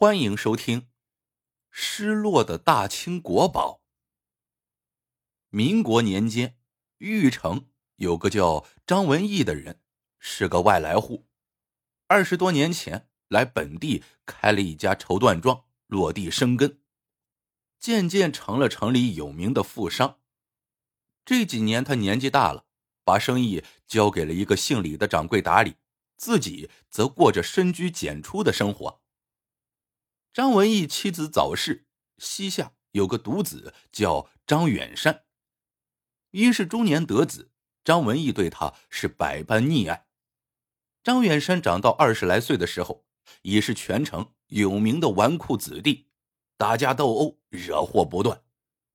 欢迎收听《失落的大清国宝》。民国年间，玉城有个叫张文义的人，是个外来户。二十多年前来本地开了一家绸缎庄，落地生根，渐渐成了城里有名的富商。这几年他年纪大了，把生意交给了一个姓李的掌柜打理，自己则过着深居简出的生活。张文义妻子早逝，膝下有个独子叫张远山。因是中年得子，张文义对他是百般溺爱。张远山长到二十来岁的时候，已是全城有名的纨绔子弟，打架斗殴，惹祸不断。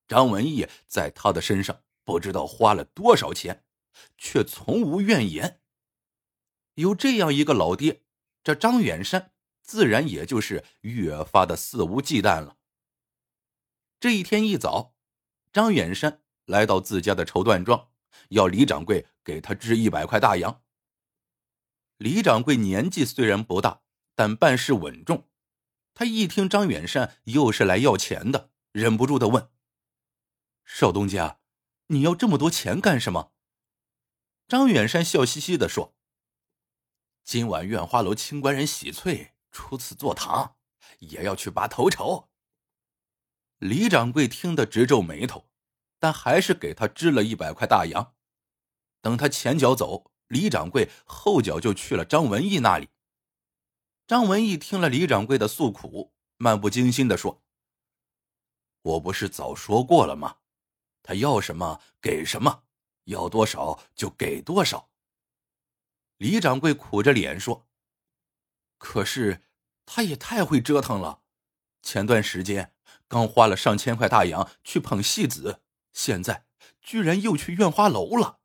张文义在他的身上不知道花了多少钱，却从无怨言。有这样一个老爹，这张远山。自然也就是越发的肆无忌惮了。这一天一早，张远山来到自家的绸缎庄，要李掌柜给他支一百块大洋。李掌柜年纪虽然不大，但办事稳重。他一听张远山又是来要钱的，忍不住的问：“少东家，你要这么多钱干什么？”张远山笑嘻嘻的说：“今晚院花楼清官人喜翠。”初次坐堂，也要去拔头筹。李掌柜听得直皱眉头，但还是给他支了一百块大洋。等他前脚走，李掌柜后脚就去了张文义那里。张文义听了李掌柜的诉苦，漫不经心的说：“我不是早说过了吗？他要什么给什么，要多少就给多少。”李掌柜苦着脸说：“可是。”他也太会折腾了，前段时间刚花了上千块大洋去捧戏子，现在居然又去院花楼了。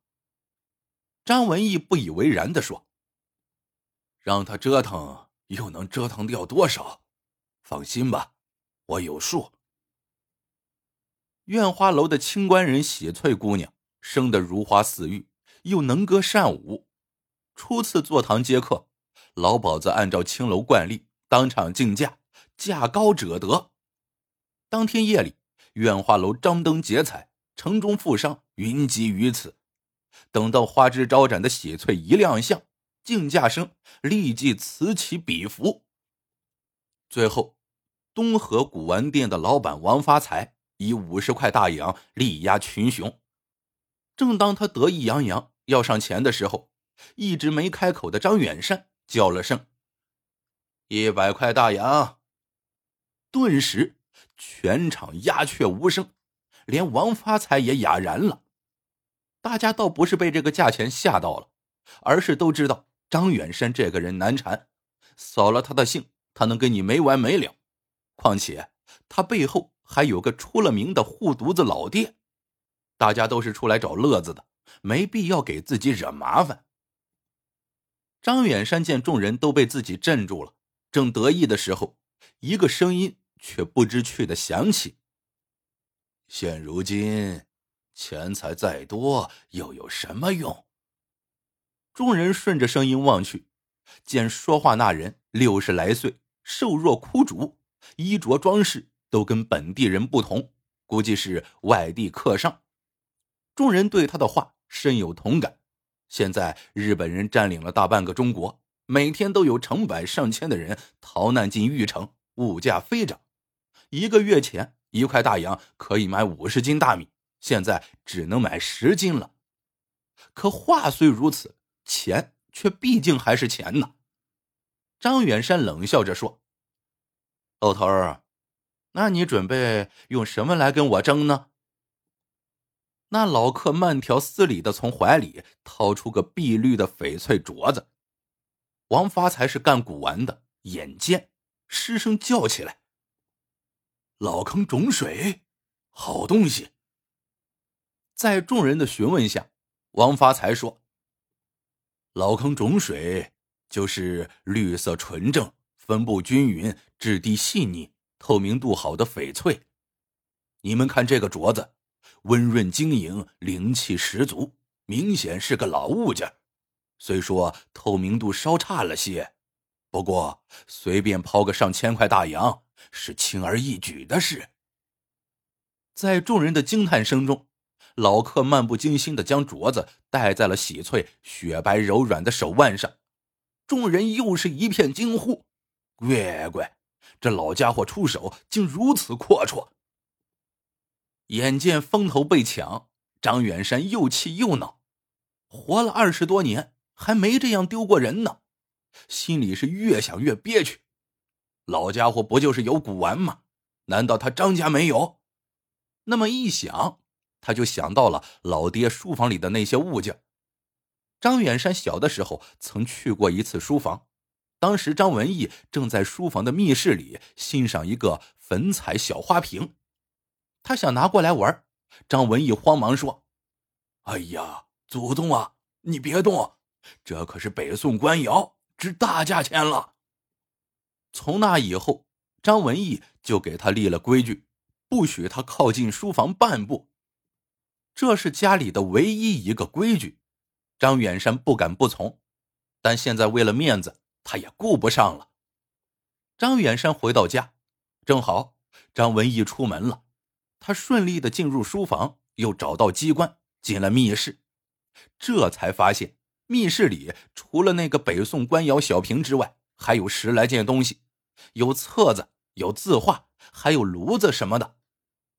张文义不以为然的说：“让他折腾，又能折腾掉多少？放心吧，我有数。”院花楼的清官人喜翠姑娘生得如花似玉，又能歌善舞，初次坐堂接客，老鸨子按照青楼惯例。当场竞价，价高者得。当天夜里，院花楼张灯结彩，城中富商云集于此。等到花枝招展的喜翠一亮相，竞价声立即此起彼伏。最后，东河古玩店的老板王发财以五十块大洋力压群雄。正当他得意洋洋要上钱的时候，一直没开口的张远山叫了声。一百块大洋，顿时全场鸦雀无声，连王发财也哑然了。大家倒不是被这个价钱吓到了，而是都知道张远山这个人难缠，扫了他的兴，他能跟你没完没了。况且他背后还有个出了名的护犊子老爹，大家都是出来找乐子的，没必要给自己惹麻烦。张远山见众人都被自己镇住了。正得意的时候，一个声音却不知趣的响起：“现如今，钱财再多又有什么用？”众人顺着声音望去，见说话那人六十来岁，瘦弱枯竹，衣着装饰都跟本地人不同，估计是外地客商。众人对他的话深有同感。现在日本人占领了大半个中国。每天都有成百上千的人逃难进玉城，物价飞涨。一个月前，一块大洋可以买五十斤大米，现在只能买十斤了。可话虽如此，钱却毕竟还是钱呢。张远山冷笑着说：“老头儿，那你准备用什么来跟我争呢？”那老客慢条斯理的从怀里掏出个碧绿的翡翠镯子。王发财是干古玩的，眼尖，失声叫起来：“老坑种水，好东西！”在众人的询问下，王发财说：“老坑种水就是绿色纯正、分布均匀、质地细腻、透明度好的翡翠。你们看这个镯子，温润晶莹，灵气十足，明显是个老物件。”虽说透明度稍差了些，不过随便抛个上千块大洋是轻而易举的事。在众人的惊叹声中，老客漫不经心的将镯子戴在了喜翠雪白柔软的手腕上。众人又是一片惊呼：“乖乖，这老家伙出手竟如此阔绰！”眼见风头被抢，张远山又气又恼。活了二十多年，还没这样丢过人呢，心里是越想越憋屈。老家伙不就是有古玩吗？难道他张家没有？那么一想，他就想到了老爹书房里的那些物件。张远山小的时候曾去过一次书房，当时张文义正在书房的密室里欣赏一个粉彩小花瓶，他想拿过来玩。张文义慌忙说：“哎呀，祖宗啊，你别动，这可是北宋官窑，值大价钱了。”从那以后，张文义就给他立了规矩，不许他靠近书房半步。这是家里的唯一一个规矩。张远山不敢不从，但现在为了面子，他也顾不上了。张远山回到家，正好张文义出门了，他顺利的进入书房，又找到机关进了密室，这才发现密室里除了那个北宋官窑小瓶之外，还有十来件东西，有册子，有字画，还有炉子什么的。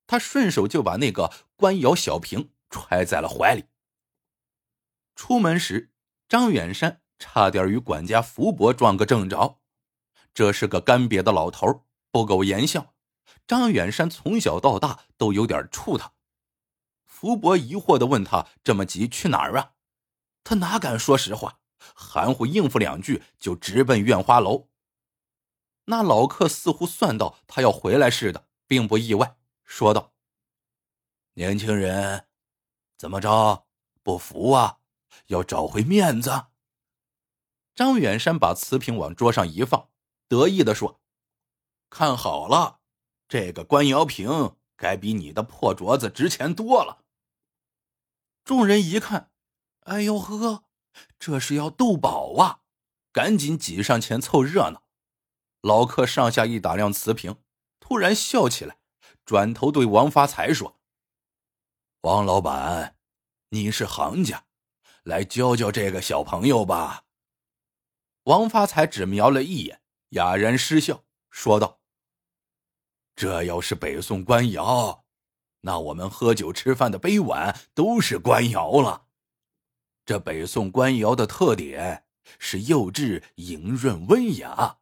他顺手就把那个官窑小瓶揣在了怀里。出门时，张远山差点与管家福伯撞个正着。这是个干瘪的老头，不苟言笑。张远山从小到大都有点怵他。福伯疑惑的问他：“这么急去哪儿啊？”他哪敢说实话，含糊应付两句就直奔院花楼。那老客似乎算到他要回来似的，并不意外，说道：“年轻人，怎么着？不服啊？”要找回面子。张远山把瓷瓶往桌上一放，得意的说：“看好了，这个官窑瓶该比你的破镯子值钱多了。”众人一看，哎呦呵，这是要斗宝啊！赶紧挤上前凑热闹。老客上下一打量瓷瓶，突然笑起来，转头对王发财说：“王老板，你是行家。”来教教这个小朋友吧。王发财只瞄了一眼，哑然失笑，说道：“这要是北宋官窑，那我们喝酒吃饭的杯碗都是官窑了。这北宋官窑的特点是釉质莹润温雅，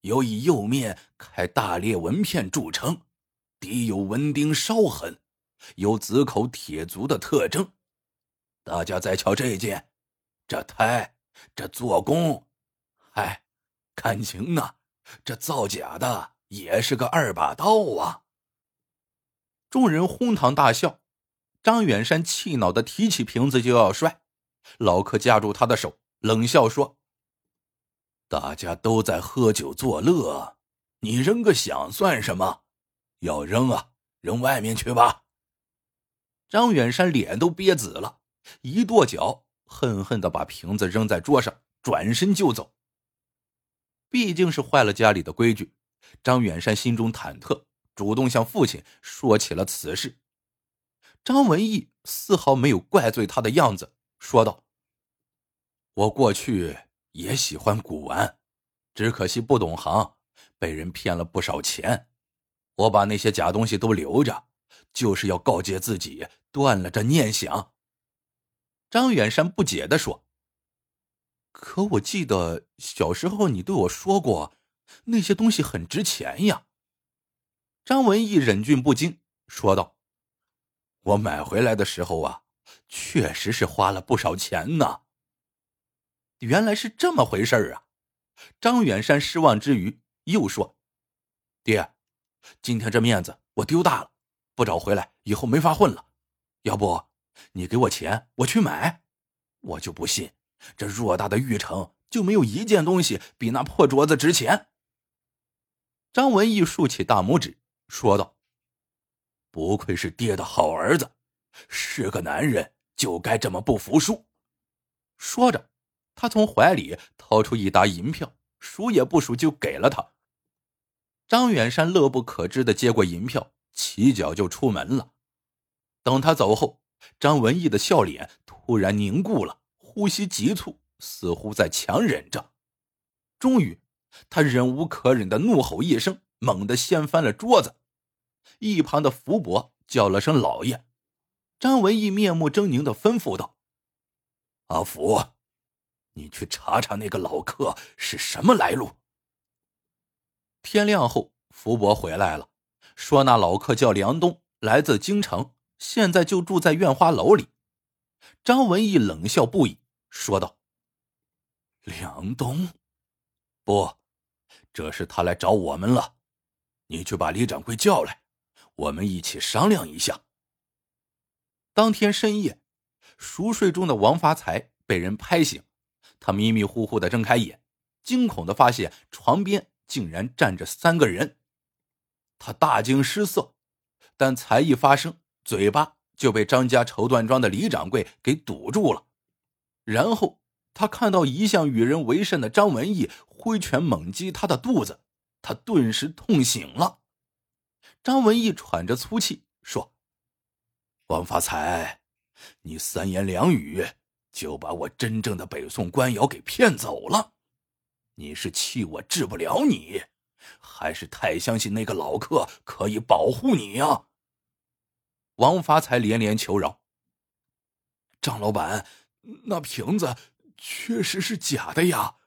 有以釉面开大裂纹片著称，底有纹钉烧痕，有紫口铁足的特征。”大家再瞧这件，这胎，这做工，嗨，感情啊，这造假的也是个二把刀啊！众人哄堂大笑。张远山气恼的提起瓶子就要摔，老客夹住他的手，冷笑说：“大家都在喝酒作乐，你扔个响算什么？要扔啊，扔外面去吧！”张远山脸都憋紫了。一跺脚，恨恨的把瓶子扔在桌上，转身就走。毕竟是坏了家里的规矩，张远山心中忐忑，主动向父亲说起了此事。张文义丝毫没有怪罪他的样子，说道：“我过去也喜欢古玩，只可惜不懂行，被人骗了不少钱。我把那些假东西都留着，就是要告诫自己断了这念想。”张远山不解的说：“可我记得小时候你对我说过，那些东西很值钱呀。”张文义忍俊不禁说道：“我买回来的时候啊，确实是花了不少钱呢。”原来是这么回事啊！张远山失望之余又说：“爹，今天这面子我丢大了，不找回来以后没法混了，要不……”你给我钱，我去买。我就不信，这偌大的玉城就没有一件东西比那破镯子值钱。张文义竖起大拇指，说道：“不愧是爹的好儿子，是个男人就该这么不服输。”说着，他从怀里掏出一沓银票，数也不数就给了他。张远山乐不可支的接过银票，起脚就出门了。等他走后，张文义的笑脸突然凝固了，呼吸急促，似乎在强忍着。终于，他忍无可忍的怒吼一声，猛地掀翻了桌子。一旁的福伯叫了声“老爷”，张文义面目狰狞的吩咐道：“阿福，你去查查那个老客是什么来路。”天亮后，福伯回来了，说那老客叫梁东，来自京城，现在就住在院花楼里。张文义冷笑不已，说道：“梁东。”不，这是他来找我们了。你去把李掌柜叫来，我们一起商量一下。当天深夜，熟睡中的王发财被人拍醒，他迷迷糊糊的睁开眼，惊恐的发现床边竟然站着三个人。他大惊失色，但才一发声，嘴巴就被张家绸缎庄的李掌柜给堵住了，然后。他看到一向与人为善的张文义挥拳猛击他的肚子，他顿时痛醒了。张文义喘着粗气说：“王发财，你三言两语就把我真正的北宋官窑给骗走了，你是气我治不了你，还是太相信那个老客可以保护你呀？”王发财连连求饶：“张老板，那瓶子……”确实是假的呀！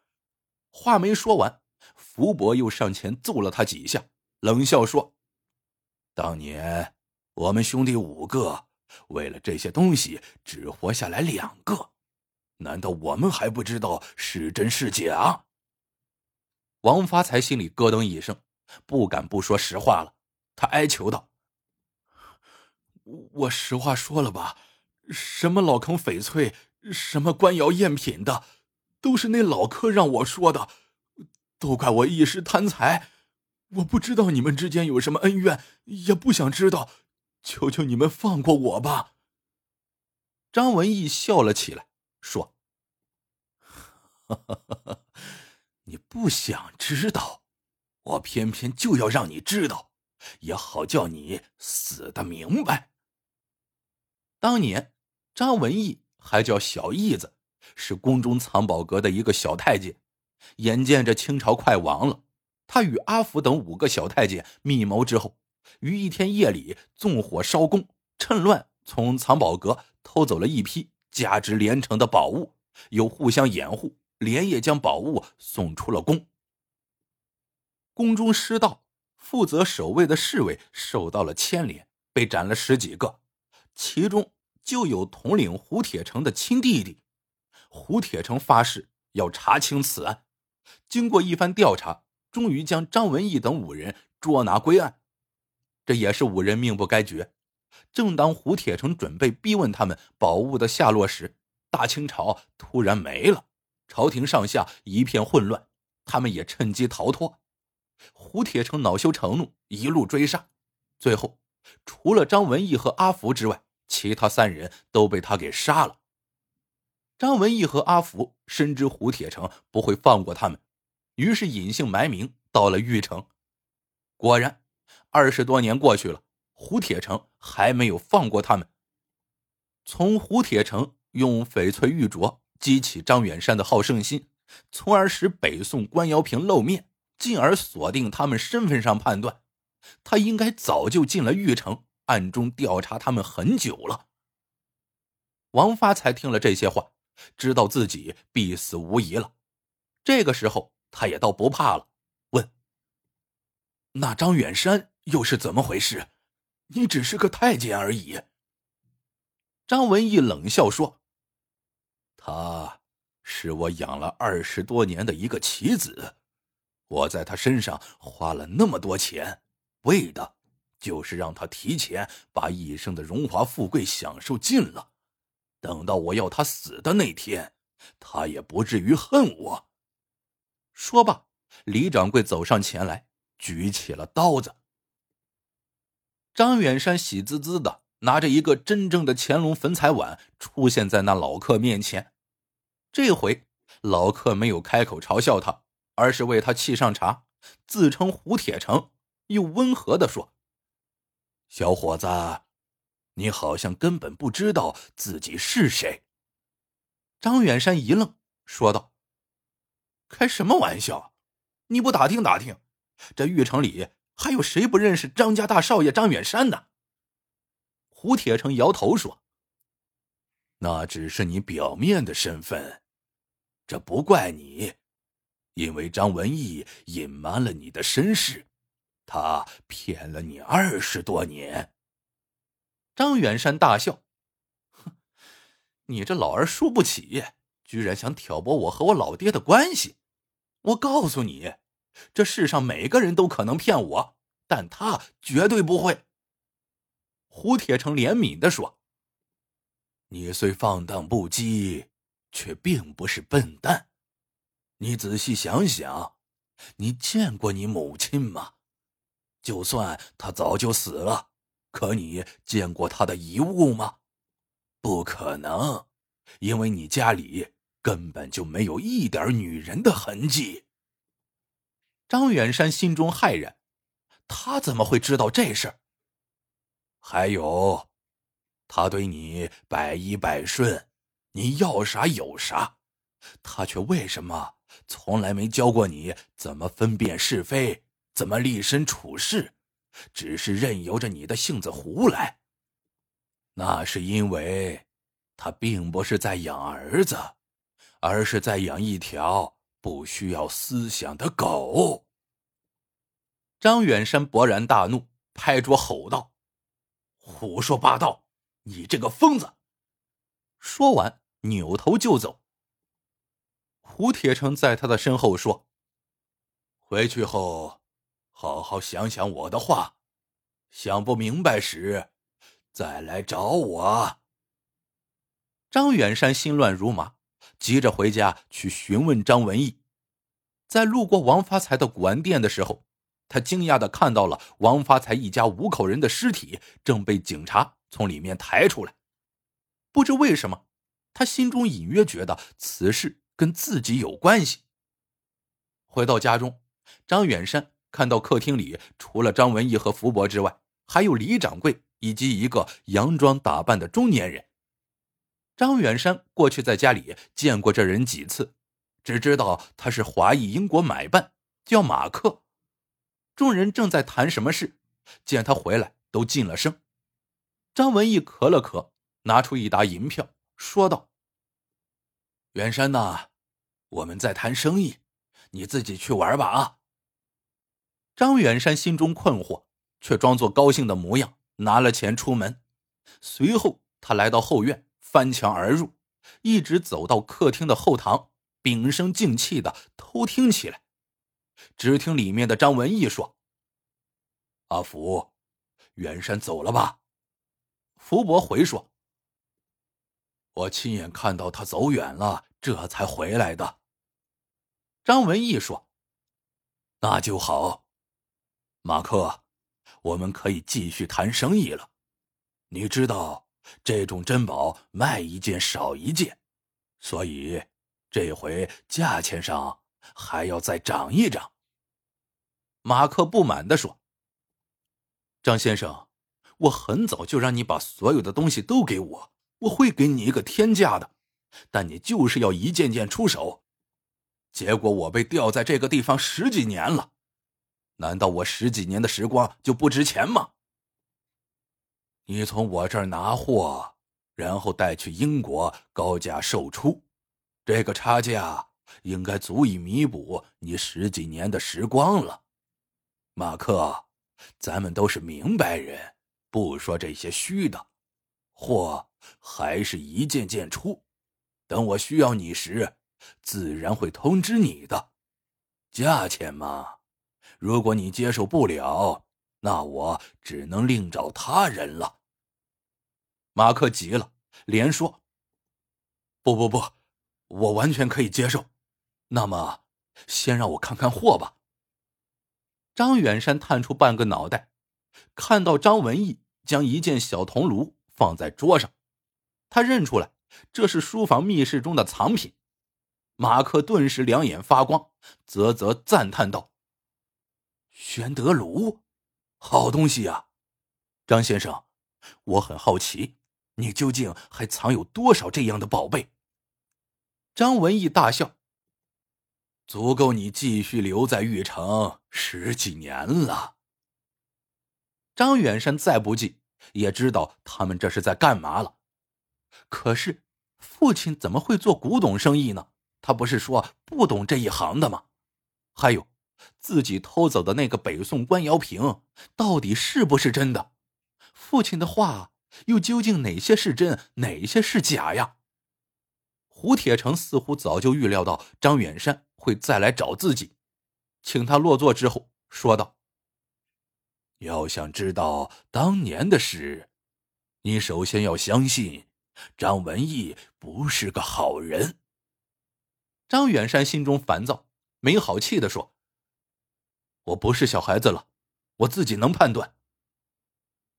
话没说完，福伯又上前揍了他几下，冷笑说：“当年我们兄弟五个为了这些东西只活下来两个，难道我们还不知道是真是假？”王发财心里咯噔一声，不敢不说实话了。他哀求道：“我实话说了吧，什么老坑翡翠？”什么官窑赝品的，都是那老客让我说的，都怪我一时贪财，我不知道你们之间有什么恩怨，也不想知道，求求你们放过我吧。张文义笑了起来，说：“你不想知道，我偏偏就要让你知道，也好叫你死的明白。当年，张文义。”还叫小义子，是宫中藏宝阁的一个小太监。眼见着清朝快亡了，他与阿福等五个小太监密谋之后，于一天夜里纵火烧宫，趁乱从藏宝阁偷走了一批价值连城的宝物，又互相掩护，连夜将宝物送出了宫。宫中失盗，负责守卫的侍卫受到了牵连，被斩了十几个，其中。就有统领胡铁城的亲弟弟，胡铁城发誓要查清此案。经过一番调查，终于将张文义等五人捉拿归案。这也是五人命不该绝。正当胡铁成准备逼问他们宝物的下落时，大清朝突然没了，朝廷上下一片混乱，他们也趁机逃脱。胡铁成恼羞成怒，一路追杀，最后除了张文义和阿福之外。其他三人都被他给杀了。张文义和阿福深知胡铁成不会放过他们，于是隐姓埋名到了玉城。果然，二十多年过去了，胡铁城还没有放过他们。从胡铁城用翡翠玉镯激起张远山的好胜心，从而使北宋官窑瓶露面，进而锁定他们身份上判断，他应该早就进了玉城。暗中调查他们很久了。王发财听了这些话，知道自己必死无疑了。这个时候，他也倒不怕了，问：“那张远山又是怎么回事？你只是个太监而已。”张文义冷笑说：“他是我养了二十多年的一个棋子，我在他身上花了那么多钱，为的……”就是让他提前把一生的荣华富贵享受尽了，等到我要他死的那天，他也不至于恨我。说罢，李掌柜走上前来，举起了刀子。张远山喜滋滋的拿着一个真正的乾隆粉彩碗出现在那老客面前。这回老客没有开口嘲笑他，而是为他沏上茶，自称胡铁成，又温和的说：“小伙子，你好像根本不知道自己是谁。”张远山一愣，说道：“开什么玩笑？你不打听打听，这玉城里还有谁不认识张家大少爷张远山呢？”胡铁成摇头说：“那只是你表面的身份，这不怪你。”因为张文义隐瞒了你的身世，他骗了你二十多年。张远山大笑：“哼，你这老儿输不起，居然想挑拨我和我老爹的关系！我告诉你，这世上每个人都可能骗我，但他绝对不会。”胡铁成怜悯的说：“你虽放荡不羁，却并不是笨蛋。”你仔细想想，你见过你母亲吗？就算她早就死了，可你见过她的遗物吗？不可能，因为你家里根本就没有一点女人的痕迹。张远山心中骇然，他怎么会知道这事？还有，他对你百依百顺，你要啥有啥，他却为什么？从来没教过你怎么分辨是非，怎么立身处世，只是任由着你的性子胡来。那是因为，他并不是在养儿子，而是在养一条不需要思想的狗。张远山勃然大怒，拍桌吼道：“胡说八道！你这个疯子！”说完，扭头就走。胡铁成在他的身后说：“回去后，好好想想我的话，想不明白时，再来找我。”张远山心乱如麻，急着回家去询问张文义。在路过王发财的古玩店的时候，他惊讶的看到了王发财一家五口人的尸体正被警察从里面抬出来。不知为什么，他心中隐约觉得此事。跟自己有关系。回到家中，张远山看到客厅里除了张文义和福伯之外，还有李掌柜以及一个洋装打扮的中年人。张远山过去在家里见过这人几次，只知道他是华裔英国买办，叫马克。众人正在谈什么事，见他回来都噤了声。张文义咳了咳，拿出一沓银票，说道。远山呐，我们在谈生意，你自己去玩吧啊！张远山心中困惑，却装作高兴的模样，拿了钱出门。随后，他来到后院，翻墙而入，一直走到客厅的后堂，屏声静气的偷听起来。只听里面的张文义说：“阿福，远山走了吧？”福伯回说。我亲眼看到他走远了，这才回来的。张文义说：“那就好，马克，我们可以继续谈生意了。你知道，这种珍宝卖一件少一件，所以这回价钱上还要再涨一涨。”马克不满的说：“张先生，我很早就让你把所有的东西都给我。”我会给你一个天价的，但你就是要一件件出手。结果我被吊在这个地方十几年了，难道我十几年的时光就不值钱吗？你从我这儿拿货，然后带去英国高价售出，这个差价应该足以弥补你十几年的时光了。马克，咱们都是明白人，不说这些虚的。货还是一件件出，等我需要你时，自然会通知你的。价钱嘛，如果你接受不了，那我只能另找他人了。马克急了，连说：“不不不，我完全可以接受。那么，先让我看看货吧。”张远山探出半个脑袋，看到张文义将一件小铜炉。放在桌上，他认出来这是书房密室中的藏品。马克顿时两眼发光，啧啧赞叹道：“玄德炉，好东西呀！张先生，我很好奇，你究竟还藏有多少这样的宝贝？”张文义大笑：“足够你继续留在玉城十几年了。”张远山再不济，也知道他们这是在干嘛了。可是，父亲怎么会做古董生意呢？他不是说不懂这一行的吗？还有，自己偷走的那个北宋官窑瓶，到底是不是真的？父亲的话又究竟哪些是真，哪些是假呀？胡铁成似乎早就预料到张远山会再来找自己，请他落座之后，说道：“要想知道当年的事，你首先要相信张文义不是个好人。”张远山心中烦躁，没好气的说：“我不是小孩子了，我自己能判断。”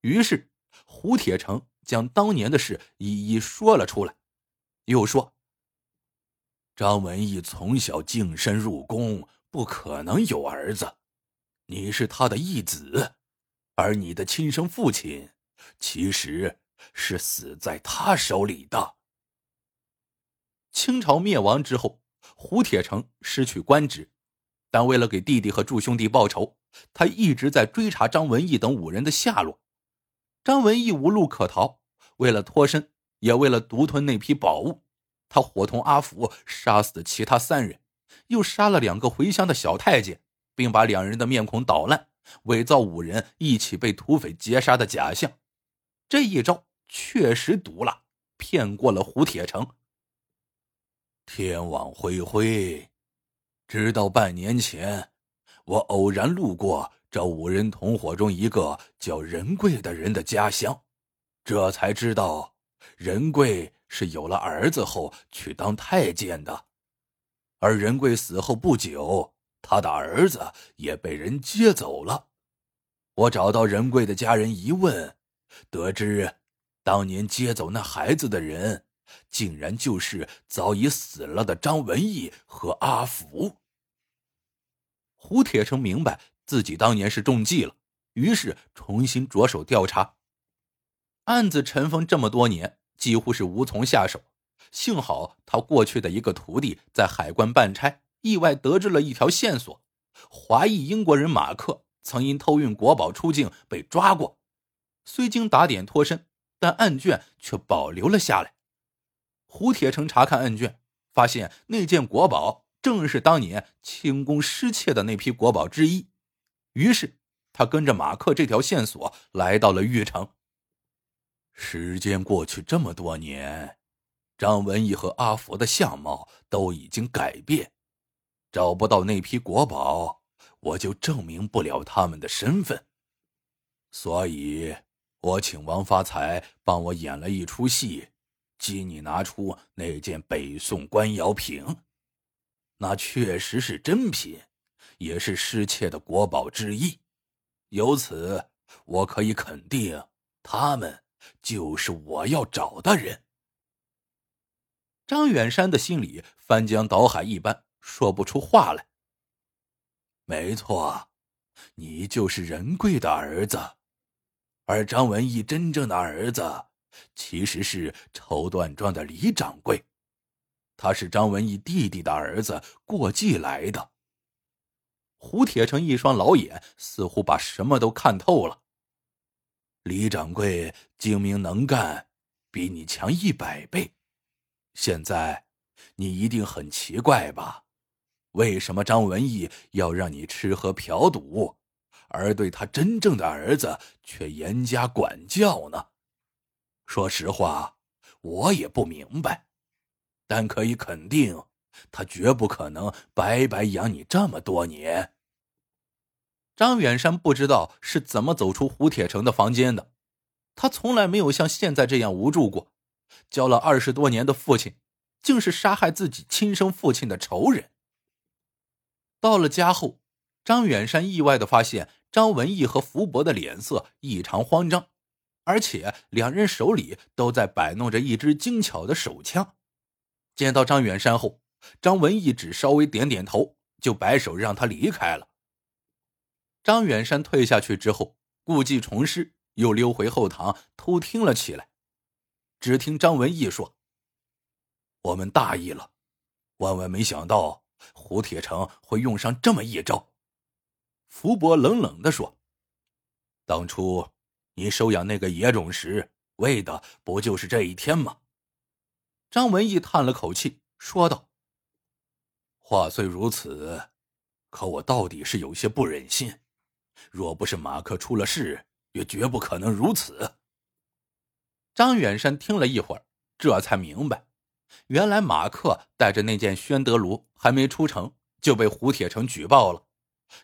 于是胡铁成将当年的事一一说了出来，又说：“张文义从小净身入宫，不可能有儿子，你是他的义子，而你的亲生父亲其实是死在他手里的。”清朝灭亡之后。胡铁成失去官职，但为了给弟弟和祝兄弟报仇，他一直在追查张文义等五人的下落。张文义无路可逃，为了脱身，也为了独吞那批宝物，他伙同阿福杀死其他三人，又杀了两个回乡的小太监，并把两人的面孔捣烂，伪造五人一起被土匪劫杀的假象。这一招确实毒辣，骗过了胡铁成。天网恢恢，直到半年前，我偶然路过这五人同伙中一个叫仁贵的人的家乡，这才知道仁贵是有了儿子后去当太监的，而仁贵死后不久，他的儿子也被人接走了。我找到仁贵的家人一问，得知当年接走那孩子的人。竟然就是早已死了的张文义和阿福。胡铁成明白自己当年是中计了，于是重新着手调查。案子尘封这么多年，几乎是无从下手。幸好他过去的一个徒弟在海关办差，意外得知了一条线索：华裔英国人马克曾因偷运国宝出境被抓过，虽经打点脱身，但案卷却保留了下来。胡铁成查看案卷，发现那件国宝正是当年清宫失窃的那批国宝之一。于是，他跟着马克这条线索来到了玉城。时间过去这么多年，张文义和阿福的相貌都已经改变，找不到那批国宝，我就证明不了他们的身份。所以，我请王发财帮我演了一出戏。激你拿出那件北宋官窑瓶，那确实是真品，也是失窃的国宝之一。由此，我可以肯定，他们就是我要找的人。张远山的心里翻江倒海一般，说不出话来。没错，你就是仁贵的儿子，而张文义真正的儿子。其实是绸缎庄的李掌柜，他是张文义弟弟的儿子，过继来的。胡铁成一双老眼似乎把什么都看透了。李掌柜精明能干，比你强一百倍。现在，你一定很奇怪吧？为什么张文义要让你吃喝嫖赌，而对他真正的儿子却严加管教呢？说实话，我也不明白，但可以肯定，他绝不可能白白养你这么多年。张远山不知道是怎么走出胡铁成的房间的，他从来没有像现在这样无助过。教了二十多年的父亲，竟是杀害自己亲生父亲的仇人。到了家后，张远山意外的发现张文义和福伯的脸色异常慌张。而且两人手里都在摆弄着一支精巧的手枪。见到张远山后，张文义只稍微点点头，就摆手让他离开了。张远山退下去之后，故技重施，又溜回后堂偷听了起来。只听张文义说：“我们大意了，万万没想到胡铁成会用上这么一招。”福伯冷冷的说：“当初你收养那个野种时，为的不就是这一天吗？”张文义叹了口气，说道：“话虽如此，可我到底是有些不忍心。若不是马克出了事，也绝不可能如此。”张远山听了一会儿，这才明白，原来马克带着那件宣德炉还没出城，就被胡铁成举报了。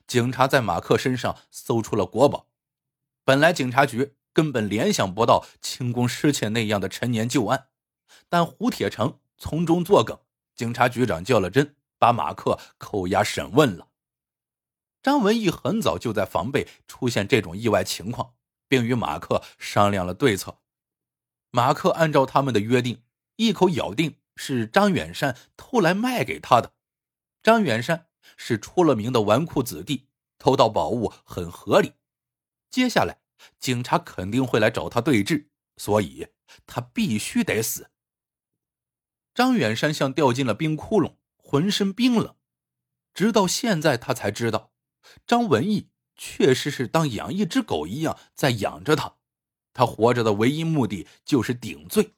警察在马克身上搜出了国宝。本来警察局根本联想不到轻功失窃那样的陈年旧案。但胡铁成从中作梗，警察局长较了真，把马克扣押审问了。张文义很早就在防备出现这种意外情况，并与马克商量了对策。马克按照他们的约定，一口咬定是张远山偷来卖给他的。张远山是出了名的纨绔子弟，偷盗宝物很合理。接下来警察肯定会来找他对质，所以他必须得死。张远山像掉进了冰窟窿，浑身冰冷。直到现在，他才知道，张文义确实是当养一只狗一样在养着他。他活着的唯一目的就是顶罪。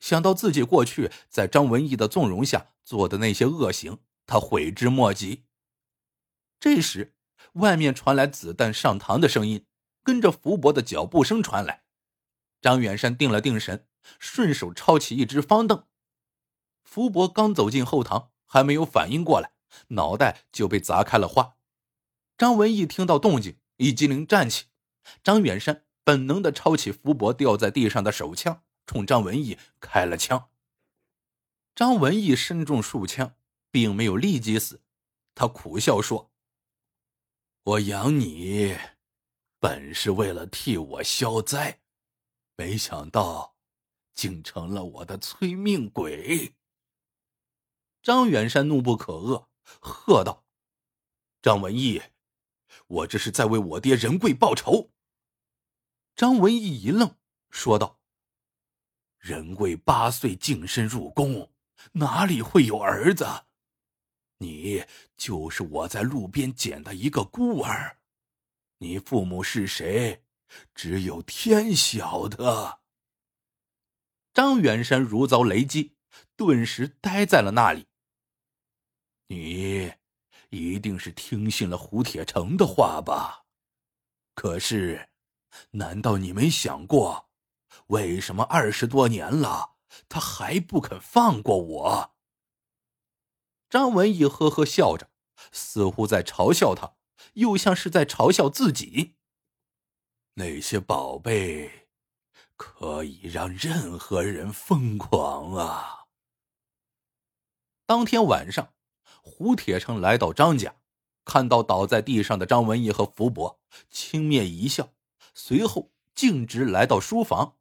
想到自己过去在张文义的纵容下做的那些恶行，他悔之莫及。这时，外面传来子弹上膛的声音，跟着福伯的脚步声传来。张远山定了定神，顺手抄起一只方凳。福伯刚走进后堂，还没有反应过来，脑袋就被砸开了花。张文义听到动静，一激灵站起。张远山本能的抄起福伯掉在地上的手枪，冲张文义开了枪。张文义身中数枪，并没有立即死。他苦笑说：“我养你，本是为了替我消灾，没想到，竟成了我的催命鬼。”张远山怒不可遏，喝道：“张文义，我这是在为我爹仁贵报仇。”张文义一愣，说道：“仁贵八岁净身入宫，哪里会有儿子？你就是我在路边捡的一个孤儿，你父母是谁，只有天晓得。”张远山如遭雷击，顿时呆在了那里。你一定是听信了胡铁成的话吧？可是，难道你没想过，为什么二十多年了，他还不肯放过我？张文义呵呵笑着，似乎在嘲笑他，又像是在嘲笑自己。那些宝贝，可以让任何人疯狂啊！当天晚上。胡铁成来到张家，看到倒在地上的张文义和福伯，轻蔑一笑，随后径直来到书房。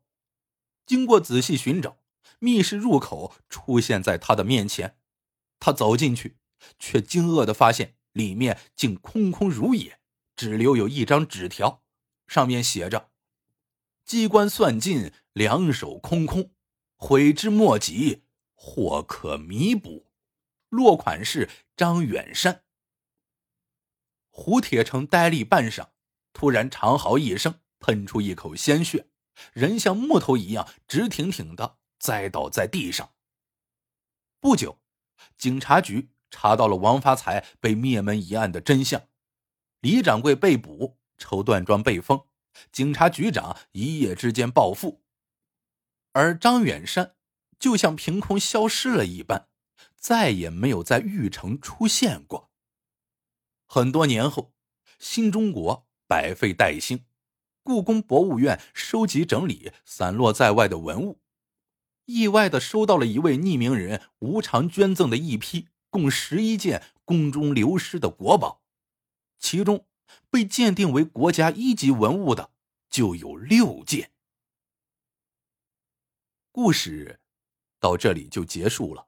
经过仔细寻找，密室入口出现在他的面前。他走进去，却惊愕的发现里面竟空空如也，只留有一张纸条，上面写着：“机关算尽，两手空空，悔之莫及，或可弥补。”落款是张远山。胡铁成呆立半晌，突然长嚎一声，喷出一口鲜血，人像木头一样直挺挺的栽倒在地上。不久，警察局查到了王发财被灭门一案的真相，李掌柜被捕，绸缎庄被封，警察局长一夜之间暴富，而张远山就像凭空消失了一般。再也没有在玉城出现过。很多年后，新中国百废待兴，故宫博物院收集整理散落在外的文物，意外的收到了一位匿名人无偿捐赠的一批共十一件宫中流失的国宝，其中被鉴定为国家一级文物的就有六件。故事到这里就结束了。